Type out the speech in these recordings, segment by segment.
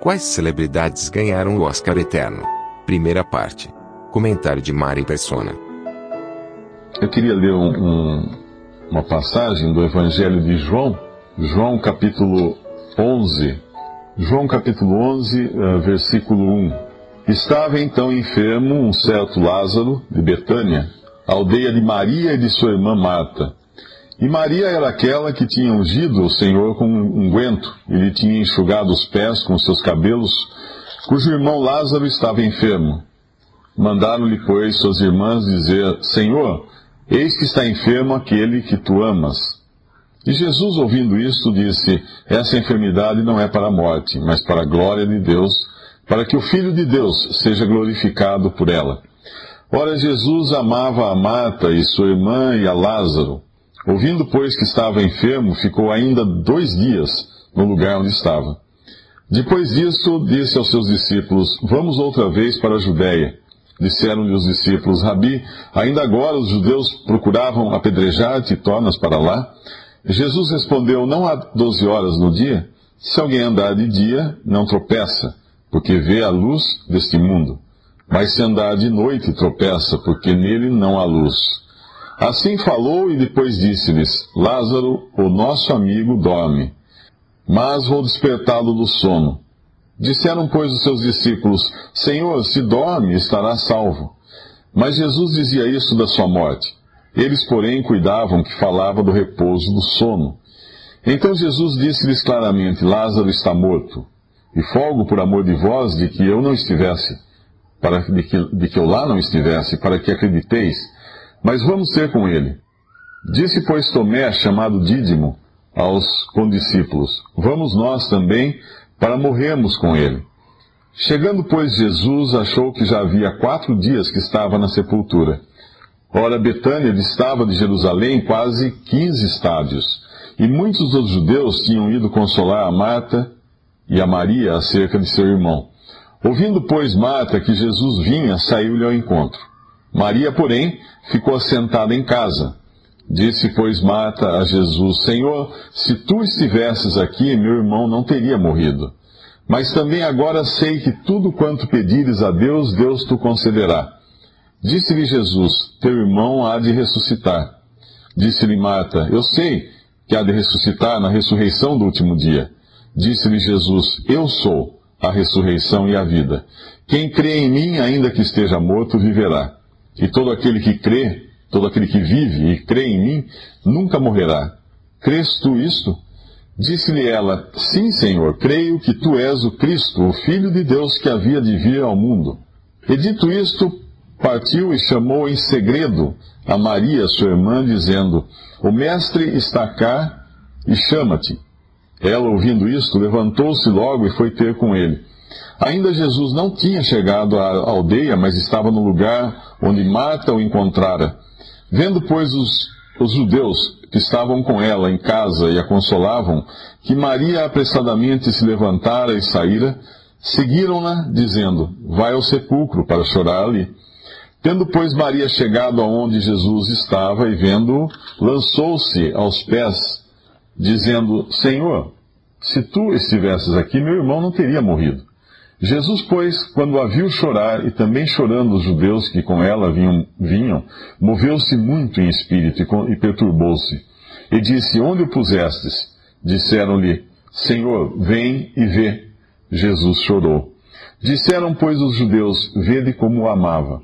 Quais celebridades ganharam o Oscar Eterno? Primeira parte. Comentário de Mari Persona. Eu queria ler um, um, uma passagem do Evangelho de João, João capítulo 11. João capítulo 11, uh, versículo 1. Estava então enfermo um certo Lázaro, de Betânia, aldeia de Maria e de sua irmã Marta. E Maria era aquela que tinha ungido o Senhor com um unguento e lhe tinha enxugado os pés com seus cabelos, cujo irmão Lázaro estava enfermo. Mandaram-lhe, pois, suas irmãs dizer: Senhor, eis que está enfermo aquele que tu amas. E Jesus, ouvindo isto, disse: Essa enfermidade não é para a morte, mas para a glória de Deus, para que o Filho de Deus seja glorificado por ela. Ora, Jesus amava a Marta e sua irmã e a Lázaro. Ouvindo, pois, que estava enfermo, ficou ainda dois dias no lugar onde estava. Depois disso, disse aos seus discípulos: Vamos outra vez para a Judéia. Disseram-lhe os discípulos: Rabi, ainda agora os judeus procuravam apedrejar-te e tornas para lá? Jesus respondeu: Não há doze horas no dia? Se alguém andar de dia, não tropeça, porque vê a luz deste mundo. Mas se andar de noite, tropeça, porque nele não há luz. Assim falou e depois disse-lhes: Lázaro, o nosso amigo, dorme, mas vou despertá-lo do sono. Disseram, pois, os seus discípulos: Senhor, se dorme, estará salvo. Mas Jesus dizia isso da sua morte. Eles, porém, cuidavam que falava do repouso do sono. Então Jesus disse-lhes claramente: Lázaro está morto. E folgo por amor de vós de que eu não estivesse, para de que, de que eu lá não estivesse, para que acrediteis. Mas vamos ter com ele. Disse, pois, Tomé, chamado Dídimo, aos condiscípulos: Vamos nós também para morrermos com ele. Chegando, pois, Jesus achou que já havia quatro dias que estava na sepultura. Ora, Betânia distava de Jerusalém quase quinze estádios, e muitos dos judeus tinham ido consolar a Marta e a Maria acerca de seu irmão. Ouvindo, pois, Marta que Jesus vinha, saiu-lhe ao encontro. Maria, porém, ficou assentada em casa. Disse, pois, Marta a Jesus: Senhor, se tu estivesses aqui, meu irmão não teria morrido. Mas também agora sei que tudo quanto pedires a Deus, Deus te concederá. Disse-lhe Jesus: Teu irmão há de ressuscitar. Disse-lhe Marta: Eu sei que há de ressuscitar na ressurreição do último dia. Disse-lhe Jesus: Eu sou a ressurreição e a vida. Quem crê em mim, ainda que esteja morto, viverá. E todo aquele que crê Todo aquele que vive e crê em mim nunca morrerá. Crês tu isto? Disse-lhe ela: Sim, Senhor, creio que tu és o Cristo, o Filho de Deus que havia de vir ao mundo. E dito isto, partiu e chamou em segredo a Maria, sua irmã, dizendo: O Mestre está cá e chama-te. Ela, ouvindo isto, levantou-se logo e foi ter com ele. Ainda Jesus não tinha chegado à aldeia, mas estava no lugar onde Marta o encontrara. Vendo, pois, os, os judeus que estavam com ela em casa e a consolavam, que Maria apressadamente se levantara e saíra, seguiram-na, dizendo: Vai ao sepulcro para chorar ali. Tendo, pois, Maria chegado aonde Jesus estava e vendo-o, lançou-se aos pés, dizendo: Senhor, se tu estivesses aqui, meu irmão não teria morrido. Jesus, pois, quando a viu chorar, e também chorando os judeus que com ela vinham, vinham moveu-se muito em espírito e, e perturbou-se. E disse: Onde o pusestes? Disseram-lhe: Senhor, vem e vê. Jesus chorou. Disseram, pois, os judeus: Vede como o amava.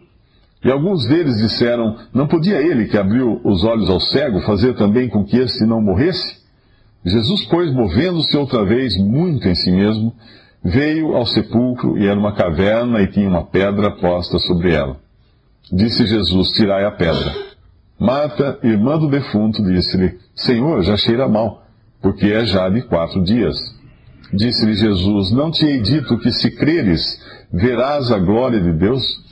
E alguns deles disseram: Não podia ele, que abriu os olhos ao cego, fazer também com que este não morresse? Jesus, pois, movendo-se outra vez muito em si mesmo, Veio ao sepulcro e era uma caverna e tinha uma pedra posta sobre ela. Disse Jesus: Tirai a pedra. Marta, irmã do defunto, disse-lhe: Senhor, já cheira mal, porque é já de quatro dias. Disse-lhe Jesus: Não te hei dito que se creres, verás a glória de Deus?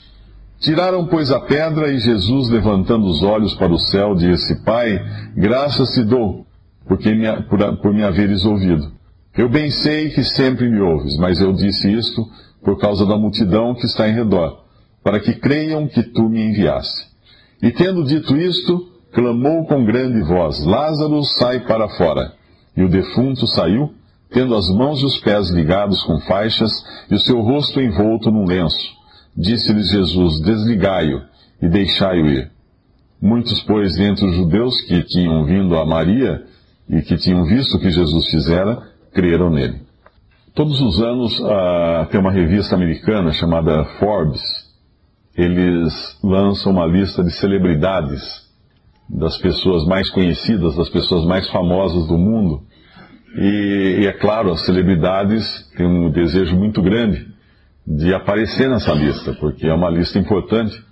Tiraram, pois, a pedra, e Jesus, levantando os olhos para o céu, disse: Pai, graças te dou, porque por, por me haveres ouvido. Eu bem sei que sempre me ouves, mas eu disse isto por causa da multidão que está em redor, para que creiam que tu me enviaste. E tendo dito isto, clamou com grande voz: Lázaro, sai para fora. E o defunto saiu, tendo as mãos e os pés ligados com faixas e o seu rosto envolto num lenço. Disse-lhes Jesus: Desligai-o e deixai-o ir. Muitos, pois, dentre os judeus que tinham vindo a Maria e que tinham visto o que Jesus fizera, creram nele. Todos os anos uh, tem uma revista americana chamada Forbes. Eles lançam uma lista de celebridades, das pessoas mais conhecidas, das pessoas mais famosas do mundo. E, e é claro, as celebridades têm um desejo muito grande de aparecer nessa lista, porque é uma lista importante.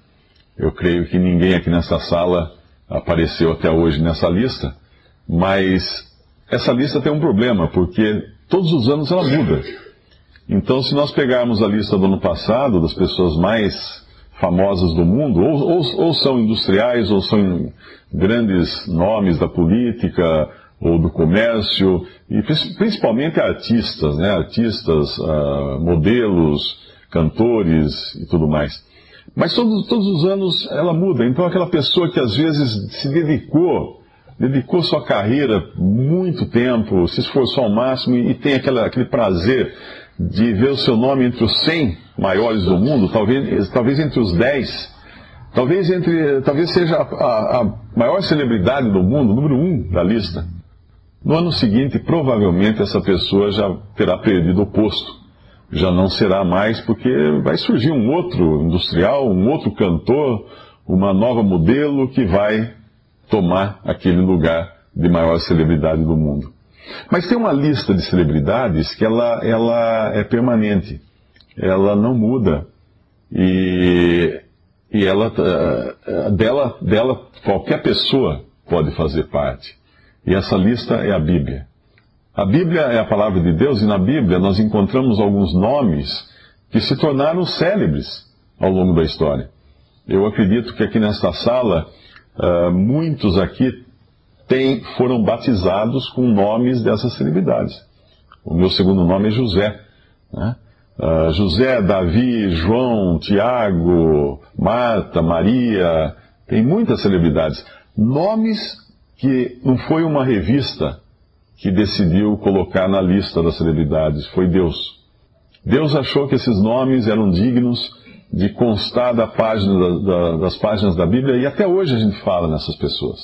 Eu creio que ninguém aqui nessa sala apareceu até hoje nessa lista, mas essa lista tem um problema, porque todos os anos ela muda. Então, se nós pegarmos a lista do ano passado, das pessoas mais famosas do mundo, ou, ou, ou são industriais, ou são grandes nomes da política, ou do comércio, e principalmente artistas, né? artistas, uh, modelos, cantores e tudo mais. Mas todos, todos os anos ela muda, então aquela pessoa que às vezes se dedicou dedicou sua carreira muito tempo, se esforçou ao máximo e, tem aquela, aquele prazer de ver o seu nome entre os 100 maiores do mundo, talvez, talvez entre os 10, talvez, entre, talvez seja a, a maior celebridade do mundo, número 1 um da lista. No ano seguinte, provavelmente essa pessoa já terá perdido o posto. Já não será mais, porque vai surgir um outro industrial, um outro cantor, uma nova modelo que vai tomar aquele lugar de maior celebridade do mundo. Mas tem uma lista de celebridades que ela, ela é permanente, ela não muda e, e ela, eh, dela, dela qualquer pessoa pode fazer parte. E essa lista é a Bíblia. A Bíblia é a palavra de Deus e na Bíblia nós encontramos alguns nomes que se tornaram célebres ao longo da história. Eu acredito que aqui nesta sala uh, muitos aqui tem, foram batizados com nomes dessas celebridades. O meu segundo nome é José. Né? Uh, José, Davi, João, Tiago, Marta, Maria, tem muitas celebridades. Nomes que não foi uma revista que decidiu colocar na lista das celebridades, foi Deus. Deus achou que esses nomes eram dignos de constar da página, da, da, das páginas da Bíblia, e até hoje a gente fala nessas pessoas.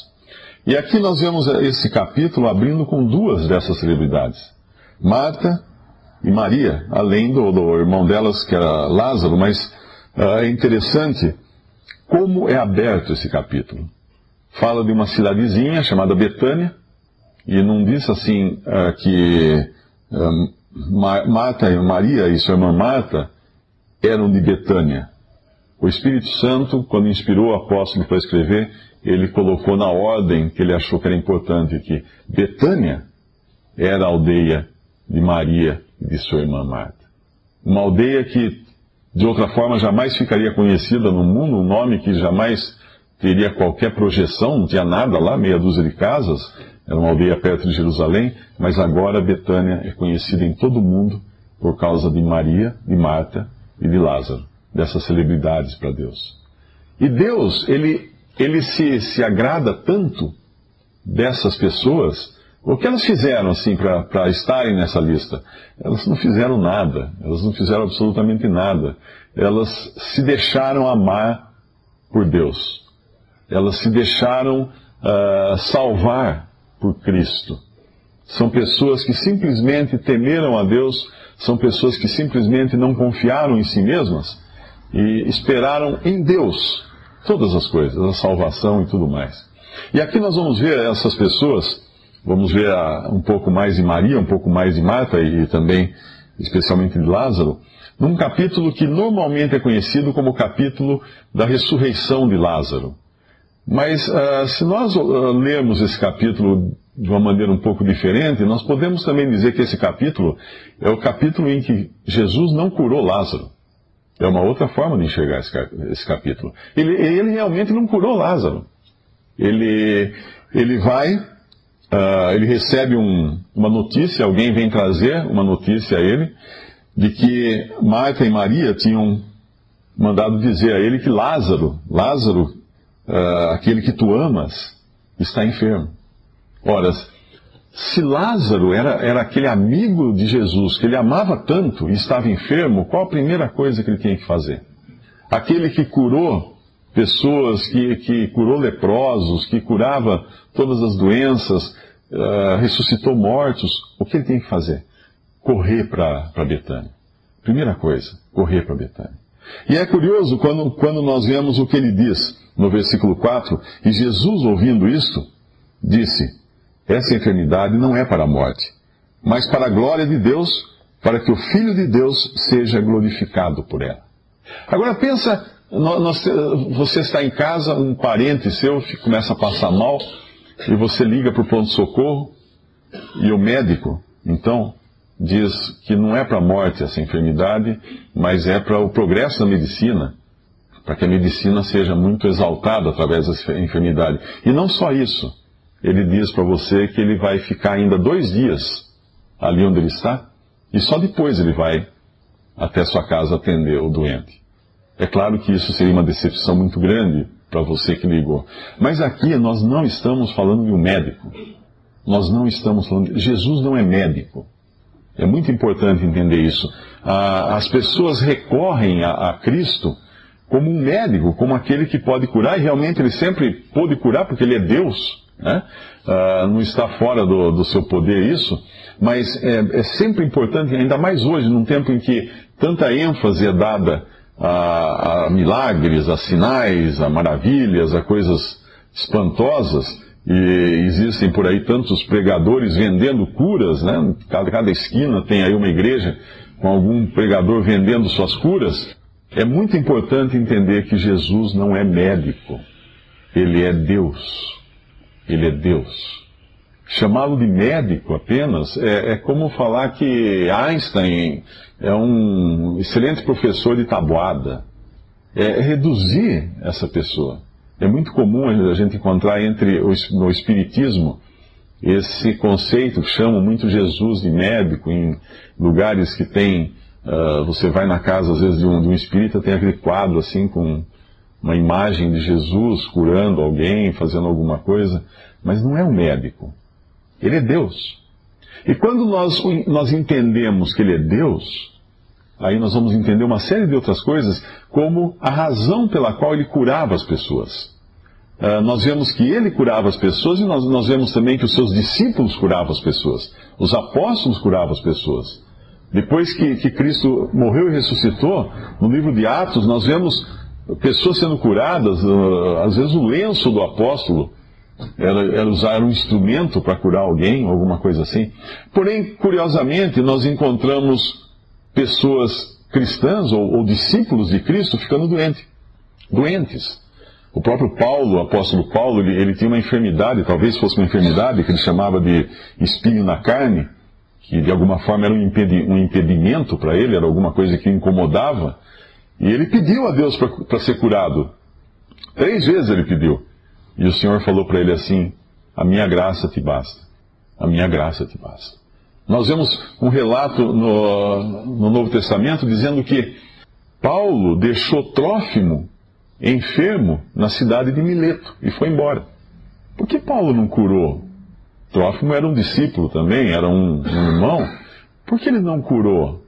E aqui nós vemos esse capítulo abrindo com duas dessas celebridades, Marta e Maria, além do, do irmão delas, que era Lázaro, mas uh, é interessante como é aberto esse capítulo. Fala de uma cidadezinha chamada Betânia, e não diz assim uh, que uh, Marta e Maria e sua irmã Marta eram de Betânia. O Espírito Santo, quando inspirou o apóstolo para escrever, ele colocou na ordem que ele achou que era importante que Betânia era a aldeia de Maria e de sua irmã Marta. Uma aldeia que, de outra forma, jamais ficaria conhecida no mundo, um nome que jamais teria qualquer projeção, não tinha nada lá, meia dúzia de casas, era uma aldeia perto de Jerusalém, mas agora Betânia é conhecida em todo o mundo por causa de Maria, de Marta e de Lázaro, dessas celebridades para Deus. E Deus, ele, ele se, se agrada tanto dessas pessoas, o que elas fizeram assim para estarem nessa lista? Elas não fizeram nada, elas não fizeram absolutamente nada. Elas se deixaram amar por Deus. Elas se deixaram uh, salvar por Cristo. São pessoas que simplesmente temeram a Deus são pessoas que simplesmente não confiaram em si mesmas e esperaram em Deus todas as coisas, a salvação e tudo mais. E aqui nós vamos ver essas pessoas, vamos ver um pouco mais de Maria, um pouco mais de Marta e também, especialmente de Lázaro, num capítulo que normalmente é conhecido como o capítulo da ressurreição de Lázaro. Mas uh, se nós uh, lermos esse capítulo de uma maneira um pouco diferente, nós podemos também dizer que esse capítulo é o capítulo em que Jesus não curou Lázaro. É uma outra forma de enxergar esse capítulo. Ele, ele realmente não curou Lázaro. Ele, ele vai, uh, ele recebe um, uma notícia, alguém vem trazer uma notícia a ele, de que Marta e Maria tinham mandado dizer a ele que Lázaro, Lázaro, uh, aquele que tu amas, está enfermo. Ora, se Lázaro era, era aquele amigo de Jesus que ele amava tanto e estava enfermo, qual a primeira coisa que ele tinha que fazer? Aquele que curou pessoas, que, que curou leprosos, que curava todas as doenças, uh, ressuscitou mortos, o que ele tem que fazer? Correr para Betânia. Primeira coisa, correr para Betânia. E é curioso quando, quando nós vemos o que ele diz no versículo 4, e Jesus, ouvindo isto, disse: essa enfermidade não é para a morte, mas para a glória de Deus, para que o Filho de Deus seja glorificado por ela. Agora pensa, nós, você está em casa, um parente seu começa a passar mal, e você liga para o pronto-socorro, e o médico, então, diz que não é para a morte essa enfermidade, mas é para o progresso da medicina, para que a medicina seja muito exaltada através dessa enfermidade. E não só isso ele diz para você que ele vai ficar ainda dois dias ali onde ele está, e só depois ele vai até sua casa atender o doente. É claro que isso seria uma decepção muito grande para você que ligou. Mas aqui nós não estamos falando de um médico. Nós não estamos falando. De... Jesus não é médico. É muito importante entender isso. Ah, as pessoas recorrem a, a Cristo como um médico, como aquele que pode curar, e realmente ele sempre pôde curar, porque ele é Deus. Né? Uh, não está fora do, do, seu poder isso, mas é, é, sempre importante, ainda mais hoje, num tempo em que tanta ênfase é dada a, a milagres, a sinais, a maravilhas, a coisas espantosas, e existem por aí tantos pregadores vendendo curas, né? Cada, cada esquina tem aí uma igreja com algum pregador vendendo suas curas. É muito importante entender que Jesus não é médico, ele é Deus. Ele é Deus. Chamá-lo de médico apenas é, é, como falar que Einstein é um excelente professor de tabuada. É reduzir essa pessoa. É muito comum a gente encontrar entre no Espiritismo esse conceito que chamam muito Jesus de médico em lugares que tem. Uh, você vai na casa, às vezes, de um, de um espírita, tem aquele quadro assim com uma imagem de Jesus curando alguém, fazendo alguma coisa, mas não é um médico. Ele é Deus. E quando nós, nós entendemos que Ele é Deus, aí nós vamos entender uma série de outras coisas, como a razão pela qual Ele curava as pessoas. Uh, nós vemos que Ele curava as pessoas e nós, nós vemos também que os seus discípulos curavam as pessoas. Os apóstolos curavam as pessoas. Depois que, que Cristo morreu e ressuscitou, no livro de Atos, nós vemos pessoas sendo curadas, uh, às vezes o lenço do apóstolo era, era usar um instrumento para curar alguém, alguma coisa assim. Porém, curiosamente, nós encontramos pessoas cristãs ou, ou discípulos de Cristo ficando doentes. Doentes. O próprio Paulo, o apóstolo Paulo, ele, ele tinha uma enfermidade, talvez fosse uma enfermidade que ele chamava de espinho na carne, que de alguma forma era um impedimento para ele, era alguma coisa que o incomodava. E ele pediu a Deus para ser curado. Três vezes ele pediu. E o Senhor falou para ele assim: A minha graça te basta. A minha graça te basta. Nós vemos um relato no, no Novo Testamento dizendo que Paulo deixou Trófimo enfermo na cidade de Mileto e foi embora. Por que Paulo não curou? Trófimo era um discípulo também, era um, um irmão. Por que ele não curou?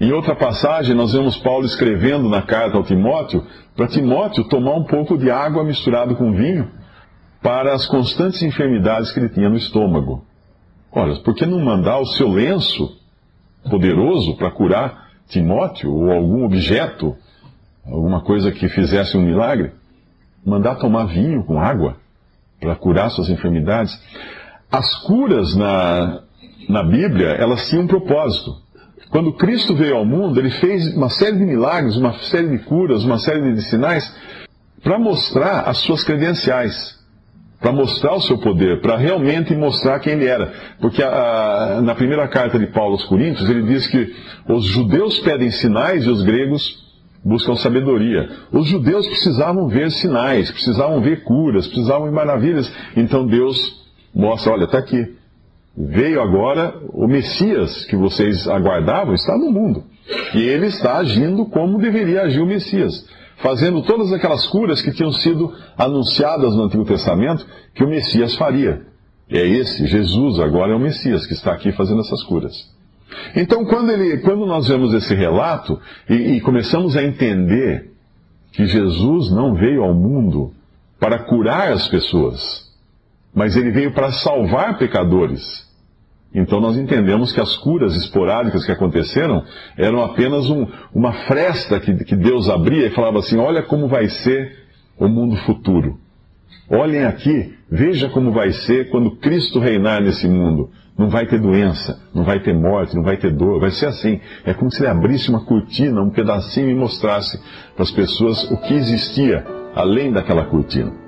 Em outra passagem, nós vemos Paulo escrevendo na carta ao Timóteo para Timóteo tomar um pouco de água misturado com vinho para as constantes enfermidades que ele tinha no estômago. Ora, por que não mandar o seu lenço poderoso para curar Timóteo ou algum objeto, alguma coisa que fizesse um milagre? Mandar tomar vinho com água para curar suas enfermidades. As curas na, na Bíblia, elas tinham um propósito. Quando Cristo veio ao mundo, ele fez uma série de milagres, uma série de curas, uma série de sinais para mostrar as suas credenciais. para mostrar o seu poder, para realmente mostrar quem ele era. Porque a, a, na primeira carta de Paulo aos Coríntios, ele diz que os judeus pedem sinais e os gregos buscam sabedoria. Os judeus precisavam ver sinais, precisavam ver curas, precisavam ver maravilhas. Então Deus mostra: olha, está aqui. Veio agora o Messias que vocês aguardavam, está no mundo. E ele está agindo como deveria agir o Messias fazendo todas aquelas curas que tinham sido anunciadas no Antigo Testamento que o Messias faria. É esse, Jesus agora é o Messias que está aqui fazendo essas curas. Então, quando, ele, quando nós vemos esse relato e, e começamos a entender que Jesus não veio ao mundo para curar as pessoas, mas ele veio para salvar pecadores. Então nós entendemos que as curas esporádicas que aconteceram eram apenas um, uma fresta que, que Deus abria e falava assim: olha como vai ser o mundo futuro. Olhem aqui, veja como vai ser quando Cristo reinar nesse mundo. Não vai ter doença, não vai ter morte, não vai ter dor, vai ser assim. É como se ele abrisse uma cortina, um pedacinho e mostrasse para as pessoas o que existia além daquela cortina.